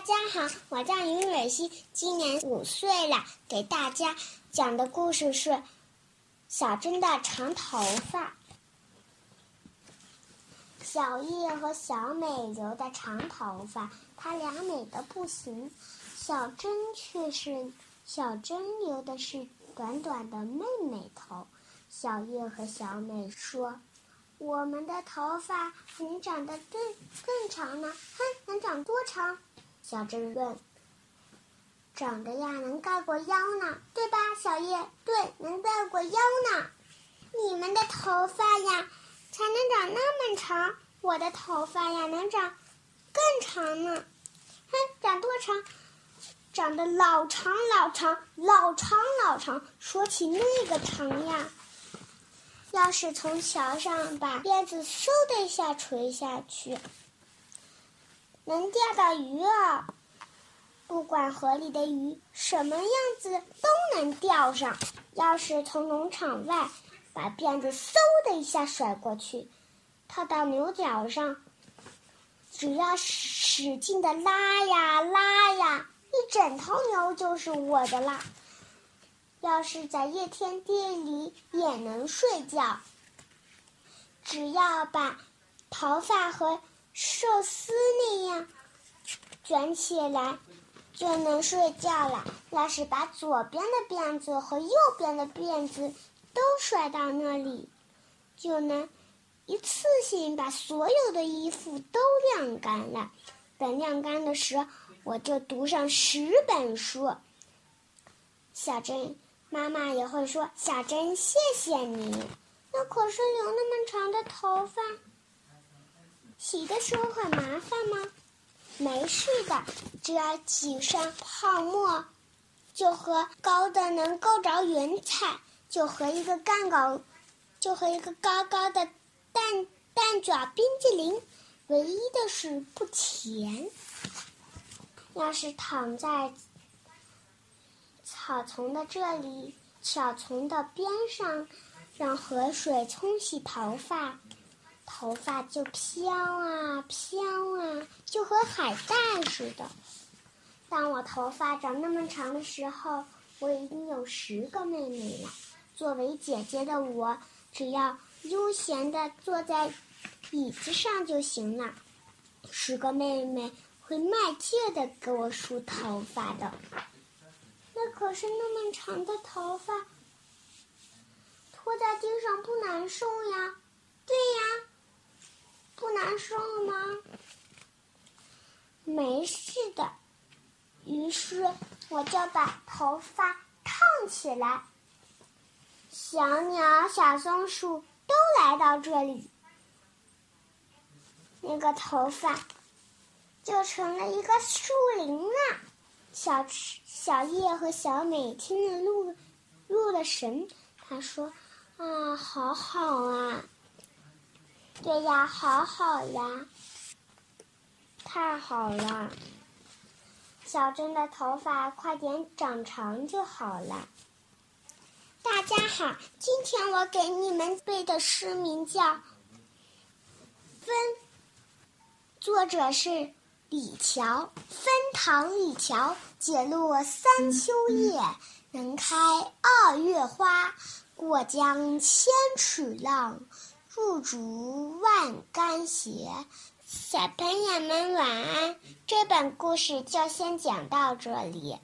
大家好，我叫于蕊希，今年五岁了。给大家讲的故事是《小珍的长头发》。小叶和小美留的长头发，她俩美的不行。小珍却是小珍留的是短短的妹妹头。小叶和小美说：“我们的头发能长得更更长呢，哼，能长多长？”小珍问：“长得呀，能盖过腰呢，对吧？”小叶：“对，能盖过腰呢。”你们的头发呀，才能长那么长，我的头发呀，能长更长呢。哼，长多长？长得老长老长老长老长。说起那个长呀，要是从桥上把辫子嗖的一下垂下去。能钓到鱼儿，不管河里的鱼什么样子都能钓上。要是从农场外把辫子嗖的一下甩过去，套到牛角上，只要使劲的拉呀拉呀，一整头牛就是我的啦。要是在夜天地里也能睡觉，只要把头发和。寿司那样卷起来就能睡觉了。要是把左边的辫子和右边的辫子都甩到那里，就能一次性把所有的衣服都晾干了。等晾干的时候，我就读上十本书。小珍妈妈也会说：“小珍，谢谢你。”那可是留那么长的头发。洗的时候很麻烦吗？没事的，只要挤上泡沫，就和高的能够着云彩，就和一个干高，就和一个高高的蛋蛋卷冰激凌。唯一的是不甜。要是躺在草丛的这里，草丛的边上，让河水冲洗头发。头发就飘啊飘啊，就和海带似的。当我头发长那么长的时候，我已经有十个妹妹了。作为姐姐的我，只要悠闲地坐在椅子上就行了。十个妹妹会卖劲地给我梳头发的。那可是那么长的头发，拖在地上不难受呀？对呀。难受吗？没事的。于是我就把头发烫起来。小鸟、小松鼠都来到这里，那个头发就成了一个树林了。小小叶和小美听了入入了神，他说：“啊，好好啊。”对呀，好好呀，太好了！小珍的头发快点长长就好了。大家好，今天我给你们背的诗名叫《分》，作者是李峤。分唐李峤，解落三秋叶，能开二月花。过江千尺浪。入竹万竿斜，小朋友们晚安。这本故事就先讲到这里。